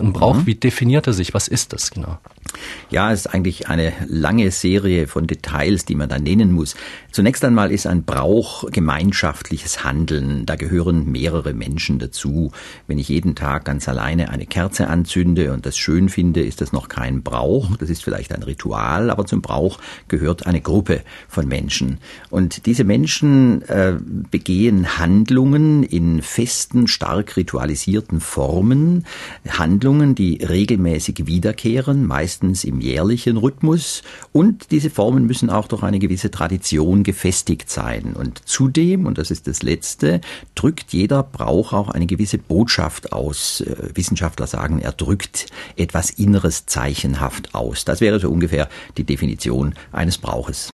Ein Brauch, mhm. wie definiert er sich? Was ist das genau? Ja, es ist eigentlich eine lange Serie von Details, die man da nennen muss. Zunächst einmal ist ein Brauch gemeinschaftliches Handeln. Da gehören mehrere Menschen dazu. Wenn ich jeden Tag ganz alleine eine Kerze anzünde und das schön finde, ist das noch kein Brauch. Das ist vielleicht ein Ritual, aber zum Brauch gehört eine Gruppe von Menschen. Und diese Menschen äh, begehen Handlungen in festen, stark ritualisierten Formen. Handlungen, die regelmäßig wiederkehren, meistens im jährlichen Rhythmus. Und diese Formen müssen auch durch eine gewisse Tradition gefestigt sein. Und zudem, und das ist das Letzte, drückt jeder Brauch auch eine gewisse Botschaft aus. Äh, Wissenschaftler sagen, er drückt etwas Inneres zeichenhaft aus. Das wäre so ungefähr die Definition eines Brauches.